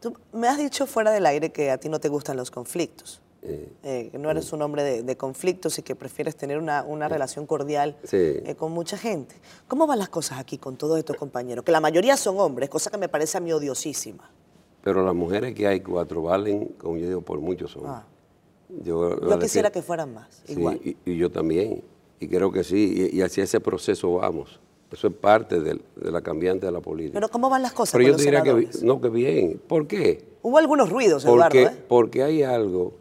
Tú me has dicho fuera del aire que a ti no te gustan los conflictos, eh, que no eres un hombre de, de conflictos y que prefieres tener una, una relación cordial Sí. eh, con mucha gente. ¿Cómo van las cosas aquí con todos estos compañeros? Que la mayoría son hombres, cosa que me parece a mí odiosísima. Pero las mujeres que hay cuatro valen, como yo digo, por muchos son. Ah. Yo, quisiera que fueran más, Sí, igual. y, y yo también. Y creo que sí. Y, y hacia ese proceso vamos. Eso es parte de, la cambiante de la política. Pero ¿cómo van las cosas Pero con yo los diría que, no, que bien. ¿Por qué? Hubo algunos ruidos, Eduardo, Porque, ¿eh? porque hay algo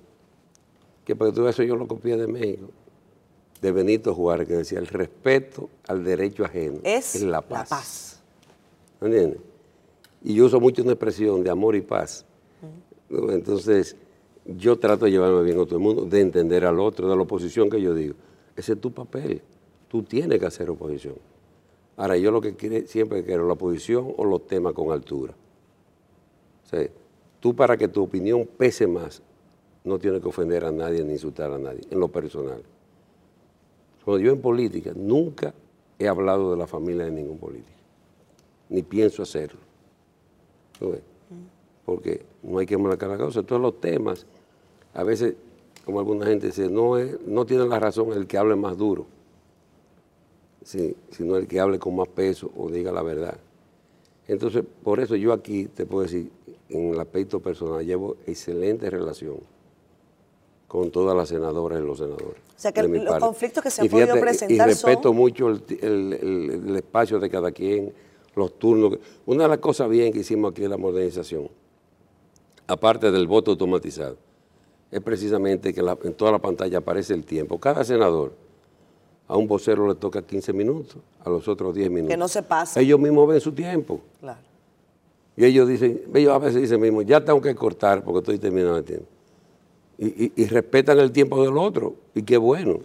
que para tú eso yo lo copié de México, de Benito Juárez, que decía el respeto al derecho ajeno Es la paz. La paz. ¿Entiendes? Y yo uso mucho una expresión de amor y paz. Entonces, yo trato de llevarme bien con todo el mundo, de entender al otro, de la oposición que yo digo. Ese es tu papel. Tú tienes que hacer oposición. Ahora, yo lo que quiero, siempre quiero la oposición o los temas con altura. O sea, tú para que tu opinión pese más, no tienes que ofender a nadie ni insultar a nadie, en lo personal. Cuando yo en política, nunca he hablado de la familia de ningún político, ni pienso hacerlo. ¿Tú ves? Porque no hay que marcar la causa. Todos los temas, a veces, como alguna gente dice, no, es, no tiene la razón el que hable más duro, sino el que hable con más peso o diga la verdad. Entonces, por eso yo aquí te puedo decir, en el aspecto personal, llevo excelente relación con todas las senadoras y los senadores. O sea que los conflictos que se han Y fíjate, podido presentar Y respeto son- mucho el, ti- el- el- el espacio de cada quien, los turnos. Una de las cosas bien que hicimos aquí en la modernización, aparte del voto automatizado, es precisamente que la- en toda la pantalla aparece el tiempo. Cada senador, a un vocero le toca 15 minutos, a los otros 10 minutos. no se pase. Ellos mismos ven su tiempo. Claro. Y ellos dicen, ellos a veces dicen mismo, ya tengo que cortar porque estoy terminando el tiempo. Y, y- y respetan el tiempo del otro, y qué bueno.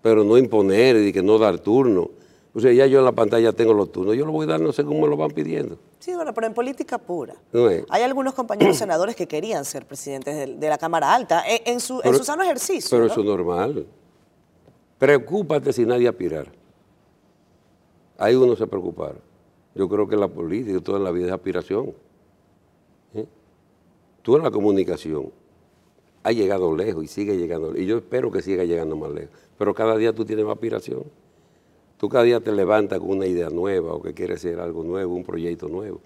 Pero no imponer y que no dar turno. O sea, ya yo en la pantalla tengo los turnos, yo los voy dando según me lo van pidiendo. Sí, bueno, pero en política pura. No. Hay algunos compañeros senadores que querían ser presidentes de, de la Cámara Alta en, en su, en Pero- su sano ejercicio. Pero ¿no? eso es normal. Preocúpate si nadie aspirar. Ahí uno se preocupara. Yo creo que la política toda la vida es aspiración. ¿Eh? Tú en la comunicación has llegado lejos y sigue llegando. Y yo espero que siga llegando más lejos. Pero cada día tú tienes más aspiración. Tú cada día te levantas con una idea nueva o que quieres hacer algo nuevo, un proyecto nuevo.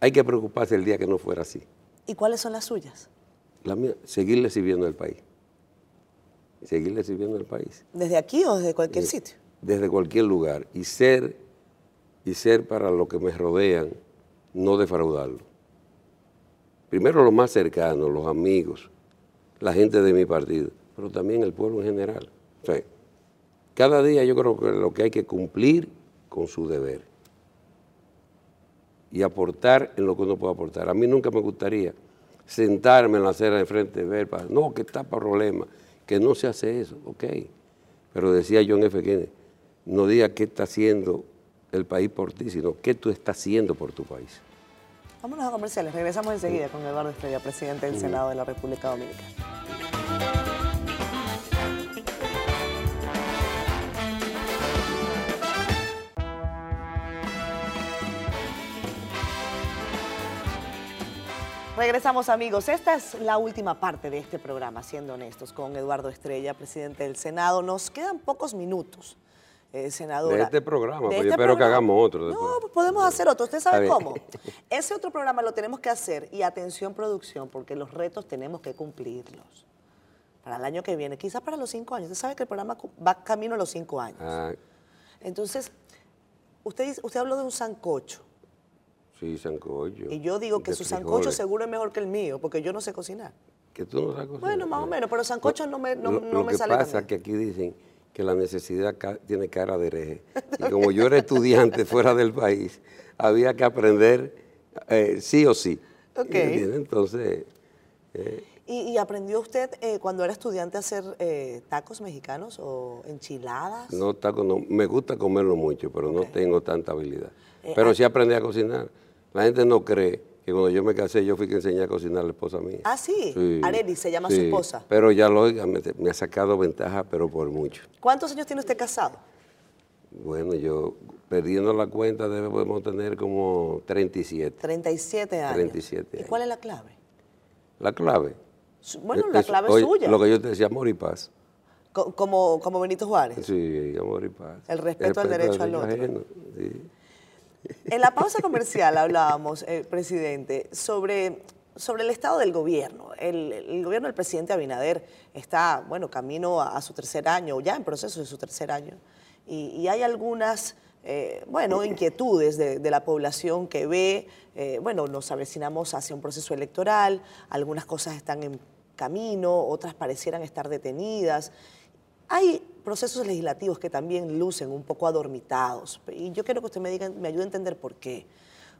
Hay que preocuparse el día que no fuera así. ¿Y cuáles son las suyas? La mía, seguirle sirviendo al país. Seguirle sirviendo al país. ¿Desde aquí o desde cualquier Eh, sitio? Desde cualquier lugar. Y ser, y ser para los que me rodean, no defraudarlo. Primero los más cercanos, los amigos, la gente de mi partido, pero también el pueblo en general. Cada día yo creo que lo que hay que cumplir con su deber y aportar en lo que uno puede aportar. A mí nunca me gustaría sentarme en la acera de frente, ver, para, no, que está para problemas, que no se hace eso, ok. Pero decía John F. Kennedy, no diga qué está haciendo el país por ti, sino qué tú estás haciendo por tu país. Vámonos a comerciales. Regresamos enseguida con Eduardo Estrella, presidente del Senado de la República Dominicana. Regresamos amigos. Esta es la última parte de este programa, siendo honestos, con Eduardo Estrella, presidente del Senado. Nos quedan pocos minutos, eh, senadora. De este programa, De porque este yo espero que hagamos otro No, pues podemos hacer otro. ¿Usted sabe cómo? Ese otro programa lo tenemos que hacer y atención producción, porque los retos tenemos que cumplirlos. Para el año que viene, quizás para los cinco años. Usted sabe que el programa va camino a los cinco años. Ah, Entonces, usted, usted habló de un sancocho. sí, sancocho. Y yo digo que su sancocho seguro es mejor que el mío, porque yo no sé cocinar. Que tú no sabes cocinar. Bueno, más o menos, pero sancocho no me, no, lo, no lo me que sale pasa es que aquí dicen que la necesidad ca- tiene cara de hereje. Y como yo era estudiante fuera del país, había que aprender eh, sí o sí. Entonces, ¿Y, y aprendió usted eh, cuando era estudiante a hacer eh, tacos mexicanos o enchiladas? no, taco, no, me gusta comerlo mucho, pero no tengo tanta habilidad. Eh, pero ah- sí aprendí a cocinar. La gente no cree que cuando yo me casé yo fui que enseñé a cocinar a la esposa mía. Ah, sí. Arely se llama su sí. esposa. Pero ya lo oiga, me, me ha sacado ventaja, pero por mucho. ¿Cuántos años tiene usted casado? Bueno, yo perdiendo la cuenta debemos tener como 37. 37 años. 37 ¿Y años. cuál es la clave? La clave. Bueno, la clave es suya. Lo que yo te decía, amor y paz. Co- como, como Benito Juárez. Sí, amor y paz. El respeto al derecho al otro. ajeno, sí. En la pausa comercial hablábamos, eh, presidente, sobre, sobre el estado del gobierno. El, gobierno del presidente Abinader está, bueno, camino a, su tercer año, ya en proceso de su tercer año, y, hay algunas, eh, bueno, inquietudes de, de la población que ve, eh, bueno, nos avecinamos hacia un proceso electoral, algunas cosas están en camino, otras parecieran estar detenidas. Hay procesos legislativos que también lucen un poco adormitados y yo quiero que usted me, diga, me ayude a entender por qué.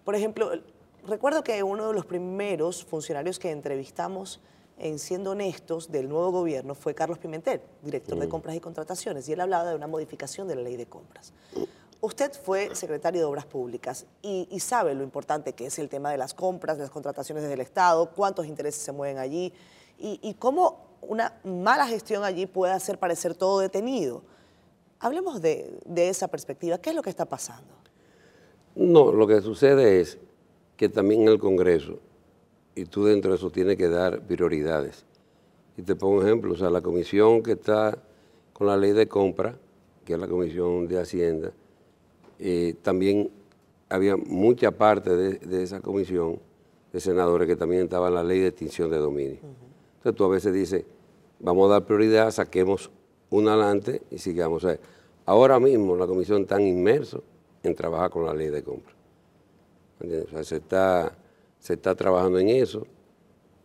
Por ejemplo, recuerdo que uno de los primeros funcionarios que entrevistamos en Siendo Honestos del nuevo gobierno fue Carlos Pimentel, director de compras y contrataciones, y él hablaba de una modificación de la ley de compras. Usted fue secretario de Obras Públicas y, y sabe lo importante que es el tema de las compras, de las contrataciones desde el Estado, cuántos intereses se mueven allí y, y cómo una mala gestión allí puede hacer parecer todo detenido. Hablemos de, de esa perspectiva. ¿Qué es lo que está pasando? No, lo que sucede es que también en el Congreso, y tú dentro de eso tienes que dar prioridades. Y te pongo un ejemplo, o sea, la comisión que está con la ley de compra, que es la comisión de Hacienda, eh, también había mucha parte de, esa comisión de senadores que también estaba en la ley de extinción de dominio. Entonces tú a veces dices, vamos a dar prioridad, saquemos una adelante y sigamos. ahora mismo la comisión está inmerso en trabajar con la ley de compra. se está, se está trabajando en eso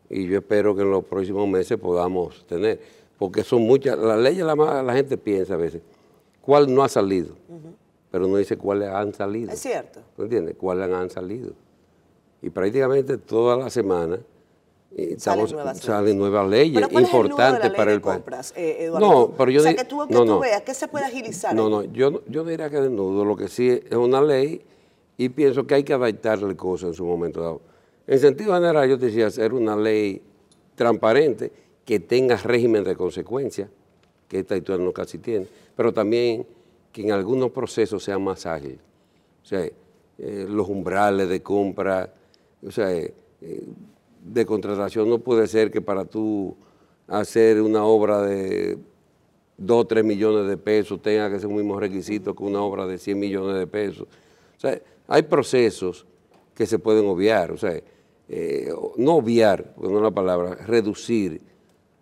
y yo espero que en los próximos meses podamos tener, porque son muchas, las leyes la, la gente piensa a veces, ¿cuál no ha salido? Pero no dice cuáles han salido. Es cierto. ¿Tú entiendes? ¿Cuáles han salido? Y prácticamente toda la semana eh, salen, nuevas, salen nuevas leyes importantes para el país. Eh, no, pero yo o sea, que tú, que tú veas que se puede agilizar. No, no, yo, yo diría que desnudo, lo que sí es una ley y pienso que hay que adaptarle cosas en su momento dado. En sentido general, yo te decía hacer una ley transparente que tenga régimen de consecuencia, que esta historia no casi tiene, pero también que en algunos procesos sea más ágil. O sea, eh, los umbrales de compra, o sea, de contratación no puede ser que para tú hacer una obra de 2 o 3 millones de pesos tenga que ser un mismo requisito que una obra de 100 millones de pesos. O sea, hay procesos que se pueden obviar, o sea, eh, no obviar, porque no es la palabra, reducir,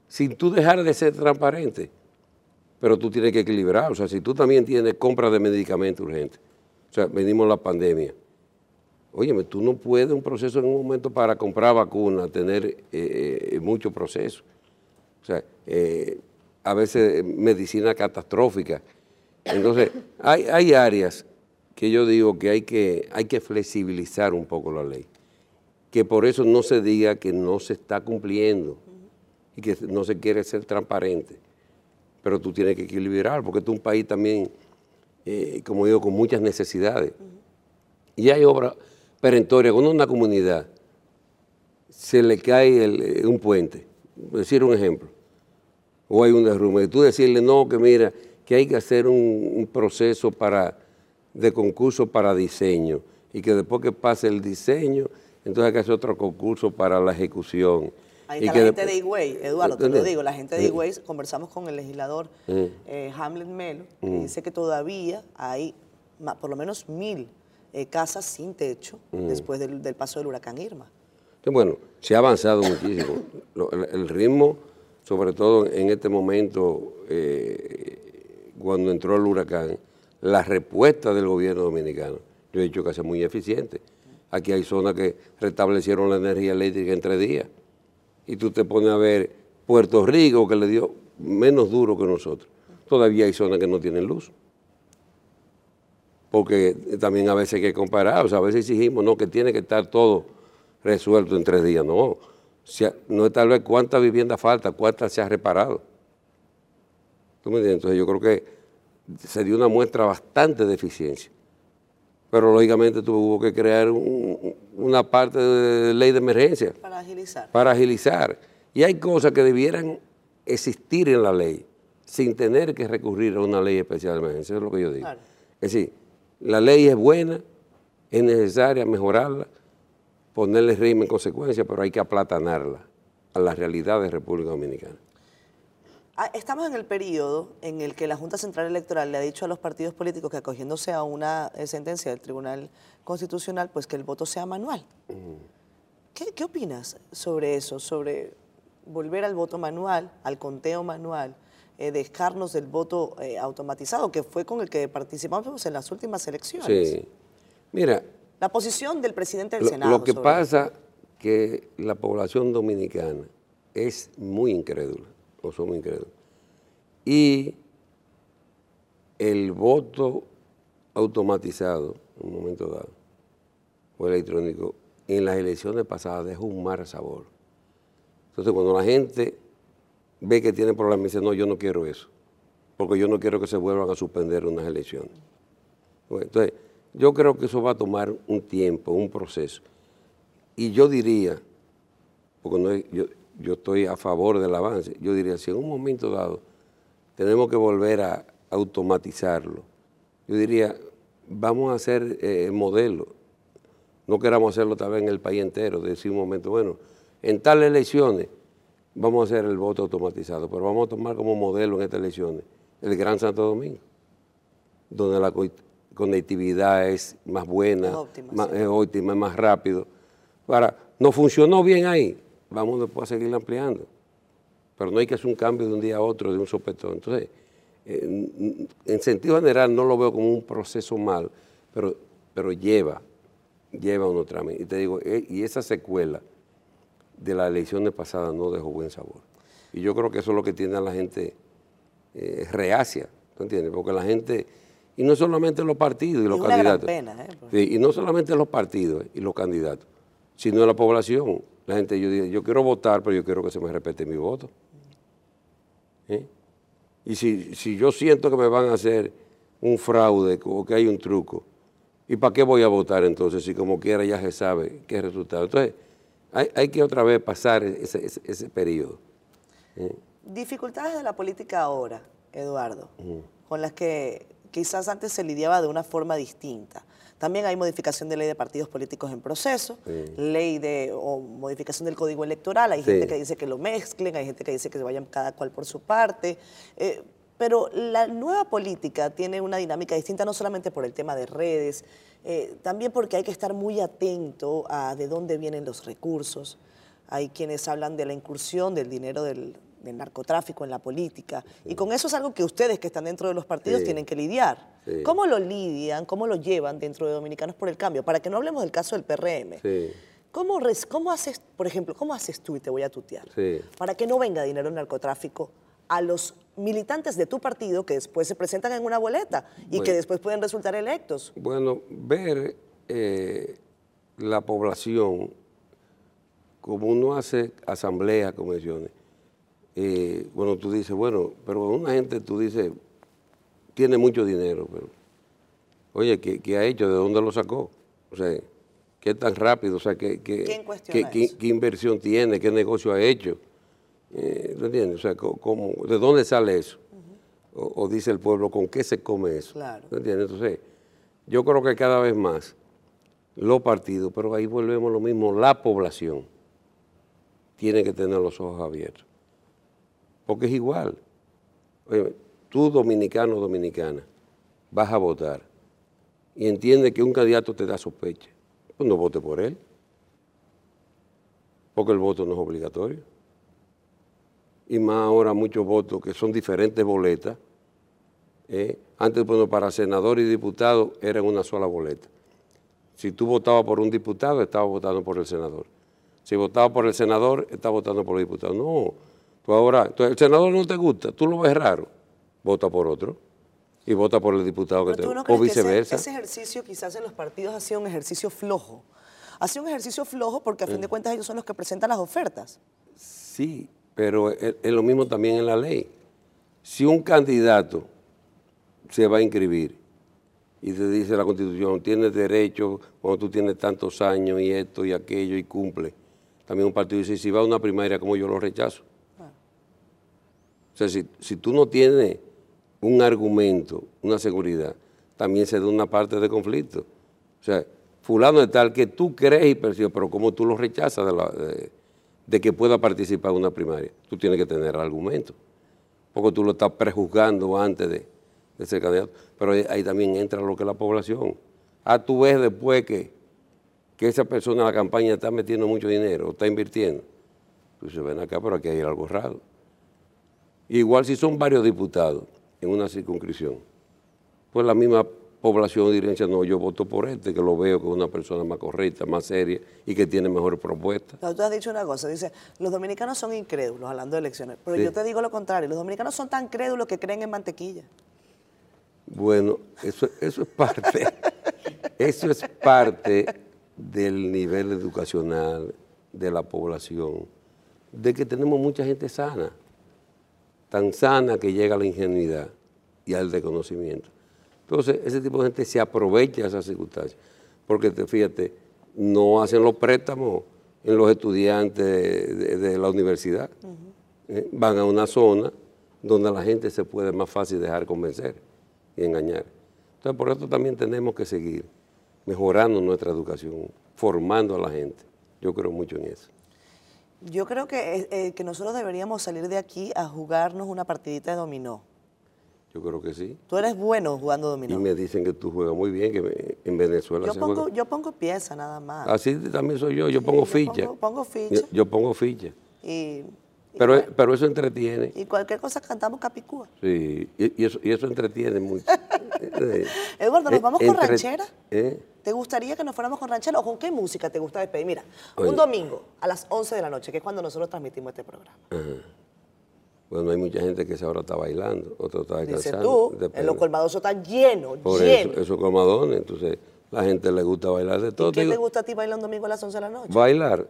sin tú dejar de ser transparente, pero tú tienes que equilibrar, o sea, si tú también tienes compra de medicamentos urgentes, o sea, venimos la pandemia, Óyeme, tú no puedes un proceso en un momento para comprar vacunas, tener eh, eh, mucho proceso. O sea, eh, a veces medicina catastrófica. Entonces, hay, hay áreas que yo digo que hay, que hay que flexibilizar un poco la ley. Que por eso no se diga que no se está cumpliendo y que no se quiere ser transparente. Pero tú tienes que equilibrar, porque tú es un país también, como digo, con muchas necesidades. Y hay obras perentoria, cuando una comunidad se le cae un puente, decir un ejemplo, o hay un derrumbe, y tú decirle, no, que mira, que hay que hacer un, proceso para, de concurso para diseño, y que después que pase el diseño, entonces hay que hacer otro concurso para la ejecución. Ahí está la gente de Higüey, Eduardo, te lo digo, la gente de Higüey, conversamos con el legislador eh, Hamlet Melo, y dice que todavía hay por lo menos mil eh, casas sin techo mm. después del, paso del huracán Irma. Bueno, se ha avanzado muchísimo. el, ritmo, sobre todo en este momento, eh, cuando entró el huracán, la respuesta del gobierno dominicano, yo he dicho que es muy eficiente. Aquí hay zonas que restablecieron la energía eléctrica en tres días. Y tú te pones a ver Puerto Rico, que le dio menos duro que nosotros. Todavía hay zonas que no tienen luz porque también a veces hay que comparar, o sea, a veces exigimos, no, que tiene que estar todo resuelto en tres días, no, no es tal vez cuánta vivienda falta, cuántas se ha reparado. ¿Tú me entiendes? Entonces yo creo que sería una muestra bastante de eficiencia. Pero lógicamente tuvo que crear una parte de ley de emergencia. Para agilizar. Para agilizar. Y hay cosas que debieran existir en la ley sin tener que recurrir a una ley especial de emergencia, eso es lo que yo digo. Es decir, la ley es buena, es necesaria mejorarla, ponerle régimen en consecuencia, pero hay que aplatanarla a la realidad de República Dominicana. Ah, estamos en el periodo en el que la Junta Central Electoral le ha dicho a los partidos políticos que acogiéndose a una eh, sentencia del Tribunal Constitucional, pues que el voto sea manual. ¿Qué, ¿Qué, opinas sobre eso, sobre volver al voto manual, al conteo manual? Eh, dejarnos del voto eh, automatizado, que fue con el que participamos en las últimas elecciones. Sí. Mira. La posición del presidente del Senado. Lo que pasa que la población dominicana es muy incrédula, o somos incrédulos. Y el voto automatizado, en un momento dado, o electrónico, en las elecciones pasadas dejó un mal sabor. Entonces, cuando la gente ve que tiene problemas y dice, no, yo no quiero eso, porque yo no quiero que se vuelvan a suspender unas elecciones. entonces, yo creo que eso va a tomar un tiempo, un proceso. Y yo diría, porque yo, yo estoy a favor del avance, yo diría, si en un momento dado tenemos que volver a automatizarlo, yo diría, vamos a hacer eh, modelo. No queramos hacerlo tal vez en el país entero, decir un momento, bueno, en tales elecciones vamos a hacer el voto automatizado, pero vamos a tomar como modelo en estas elecciones el Gran Santo Domingo, donde la conectividad es más buena, Es óptima, más, sí. es óptima, es más rápido. Ahora, no funcionó bien ahí, vamos después a seguir ampliando. Pero no hay que hacer un cambio de un día a otro, de un sopetón. Entonces, en, en sentido general no lo veo como un proceso mal, pero, pero lleva, lleva unos trámites. Y te digo, eh, y esa secuela de las elecciones pasadas no dejó buen sabor. Y yo creo que eso es lo que tiene a la gente eh, reacia, ¿tú entiendes? Porque la gente, y no solamente los partidos y los candidatos. pena, ¿eh? Sí, y no solamente los partidos y los candidatos, sino la población. La gente, yo digo, yo quiero votar, pero yo quiero que se me respete mi voto. ¿Eh? Y si, si yo siento que me van a hacer un fraude o que hay un truco, ¿y para qué voy a votar entonces si como quiera ya se sabe qué resultado? Entonces, hay, hay que otra vez pasar ese, ese, ese periodo. Dificultades de la política ahora, Eduardo, con las que quizás antes se lidiaba de una forma distinta. También hay modificación de ley de partidos políticos en proceso, Sí. ley de o modificación del código electoral. Hay Sí. gente que dice que lo mezclen, hay gente que dice que se vayan cada cual por su parte. eh, pero la nueva política tiene una dinámica distinta, no solamente por el tema de redes, eh, también porque hay que estar muy atento a de dónde vienen los recursos. Hay quienes hablan de la incursión del dinero del, del narcotráfico en la política. Y con eso es algo que ustedes que están dentro de los partidos Sí. tienen que lidiar. Sí. ¿Cómo lo lidian, cómo lo llevan dentro de Dominicanos por el Cambio? Para que no hablemos del caso del PRM. ¿Cómo, res- ¿Cómo haces, por ejemplo, cómo haces tú, y te voy a tutear, para que no venga dinero del narcotráfico a los militantes de tu partido que después se presentan en una boleta y que después pueden resultar electos? Bueno, ver eh, la población, como uno hace asambleas, convenciones, eh, bueno, tú dices, bueno, pero una gente, tú dices, tiene mucho dinero, pero, oye, ¿qué, qué ha hecho? ¿De dónde lo sacó? O sea, ¿qué tan rápido? O sea, ¿qué, qué, ¿Quién qué- qué inversión tiene? ¿Qué negocio ha hecho? Eh, ¿Tú entiendes? O sea, ¿cómo- ¿de dónde sale eso? o, o dice el pueblo, ¿con qué se come eso? Claro. ¿Tú entiendes? Entonces, yo creo que cada vez más los partidos, pero ahí volvemos a lo mismo, la población tiene que tener los ojos abiertos. Porque es igual. Oye, tú dominicano o dominicana vas a votar y entiendes que un candidato te da sospecha, pues no vote por él. Porque el voto no es obligatorio. Y más ahora muchos votos que son diferentes boletas. ¿eh? Antes, bueno, para senador y diputado era una sola boleta. Si tú votabas por un diputado, estabas votando por el senador. Si votabas por el senador, estabas votando por el diputado. No, tú ahora, entonces, el senador no te gusta, tú lo ves raro, vota por otro y vota por el diputado que te ¿tú no o ese- viceversa. ese, ejercicio quizás en los partidos ha sido un ejercicio flojo? Ha sido un ejercicio flojo porque a fin de cuentas ellos son los que presentan las ofertas. Sí, pero es, es lo mismo también en la ley. Si un candidato se va a inscribir y te dice la Constitución, tienes derecho cuando tú tienes tantos años y esto y aquello y cumple. También un partido dice, si va a una primaria, como yo lo rechazo? O sea, si, si tú no tienes un argumento, una seguridad, también se da una parte de conflicto. O sea, fulano de tal que tú crees y percibes, pero como tú lo rechazas de, la- de- de que pueda participar en una primaria, tú tienes que tener argumento. Porque tú lo estás prejuzgando antes de, de ser candidato. Pero ahí, también entra lo que es la población. Ah, tú ves después que, que esa persona en la campaña está metiendo mucho dinero, está invirtiendo. Tú dices, ven acá, pero aquí hay algo raro. Igual si son varios diputados en una circunscripción, pues la misma población diría, no, yo voto por este, que lo veo que es una persona más correcta, más seria y que tiene mejor propuesta. Pero tú has dicho una cosa, dice, los dominicanos son incrédulos hablando de elecciones, pero Sí. yo te digo lo contrario, los dominicanos son tan crédulos que creen en mantequilla. Bueno, eso, eso es parte, eso es parte del nivel educacional de la población, de que tenemos mucha gente sana, tan sana que llega a la ingenuidad y al desconocimiento. Entonces, ese tipo de gente se aprovecha de esas circunstancias, porque te, fíjate, no hacen los préstamos en los estudiantes de, de- de la universidad. Eh, Van a una zona donde la gente se puede más fácil dejar convencer y engañar. Entonces, por eso también tenemos que seguir mejorando nuestra educación, formando a la gente. Yo creo mucho en eso. Yo creo que, eh, eh, que nosotros deberíamos salir de aquí a jugarnos una partidita de dominó. Yo creo que sí. Tú eres bueno jugando Y dominó. me dicen que tú juegas muy bien, que me- en Venezuela Yo se pongo, juega. yo pongo pieza nada más. Así también soy yo, yo pongo yo ficha. pongo- pongo ficha. Yo, yo pongo ficha. Y, y, Pero, pero eso entretiene. y cualquier cosa cantamos capicúa. Sí, y, y eso, y eso entretiene mucho. Eh, Eduardo, ¿nos eh, vamos con entre- ranchera? ¿Eh? ¿Te gustaría que nos fuéramos con ranchera o con qué música te gusta despedir? Mira, Oye. un domingo a las 11 de la noche, que es cuando nosotros transmitimos este programa. Bueno, hay mucha gente que ahora está bailando, otro está Dice descansando. tú, depende. en los colmados están llenos, Por llenos. eso, esos colmadones, entonces la gente le gusta bailar de todo. ¿Y qué te gusta a ti bailar un domingo a las 11 de la noche? Bailar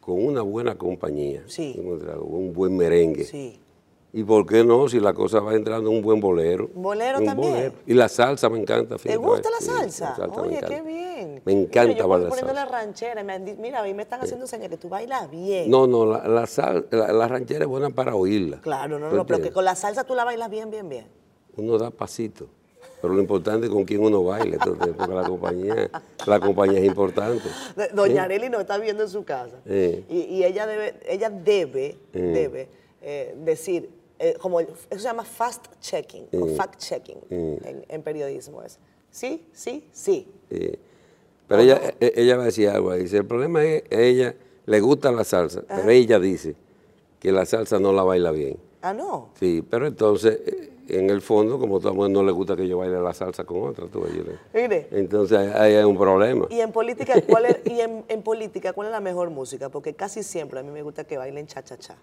con una buena compañía, Sí. un buen merengue. Sí. ¿Y por qué no? Si la cosa va entrando un buen bolero. ¿Un bolero también? Y la salsa me encanta. ¿Te fíjate, gusta la sí, salsa? Oye, qué bien. Me encanta Mira, yo bailar poniendo salsa. la ranchera, me han mira, a mí me están haciendo señas que tú bailas bien. No, no, la, la, sal- la- la ranchera es buena para oírla. Claro, no, ¿Tú no, pero que con la salsa tú la bailas bien, bien, bien. Uno da pasito. Pero lo importante es con quién uno baile, entonces, porque la compañía, la compañía es importante. Doña Areli nos está viendo en su casa. Sí. Y, y ella debe, ella debe, debe eh, decir, eh, como el- eso se llama fast checking, o fact checking en, en periodismo. Es sí, sí, sí. Pero ella, e- ella va a decir algo. Dice, el problema es a ella le gusta la salsa, pero ella dice que la salsa no la baila bien. Ah, no. Sí, pero entonces, eh, en el fondo, como todo el mundo no le gusta que yo baile la salsa con otra, tú Mire. Entonces ahí hay un problema. Y en política, ¿cuál es, y en, en política, ¿cuál es la mejor música? Porque casi siempre a mí me gusta que bailen cha-cha-cha.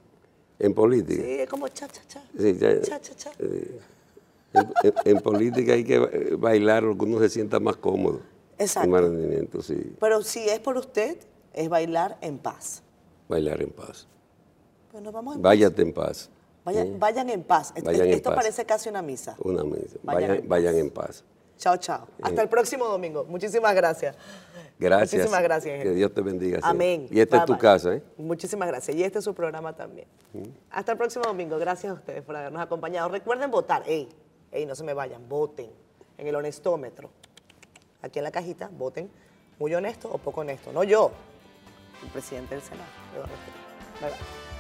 En política. Sí, es como cha-cha-cha. Sí, ya- Cha-cha-cha. En, en- en política hay que eh, bailar lo que uno se sienta más cómodo. Exacto. Más rendimiento, sí. Pero si es por usted, es bailar en paz. Bailar en paz. Pues nos vamos en paz. Váyate en paz. Vayan en paz. Esto- Vayan en Esto paz. parece casi una misa. Una misa. Vayan Vayan, en paz. en paz. Chao, chao. Hasta el próximo domingo. Muchísimas gracias. Gracias. Muchísimas gracias. Que Dios te bendiga. siempre. Amén. Y esta es tu Bye, casa, ¿eh? Muchísimas gracias. Y este es su programa también. Hasta el próximo domingo. Gracias a ustedes por habernos acompañado. Recuerden votar. Ey, ey, no se me vayan. Voten en el honestómetro. Aquí en la cajita, voten. Muy honesto o poco honesto. No yo, el presidente del Senado. Bye, bye.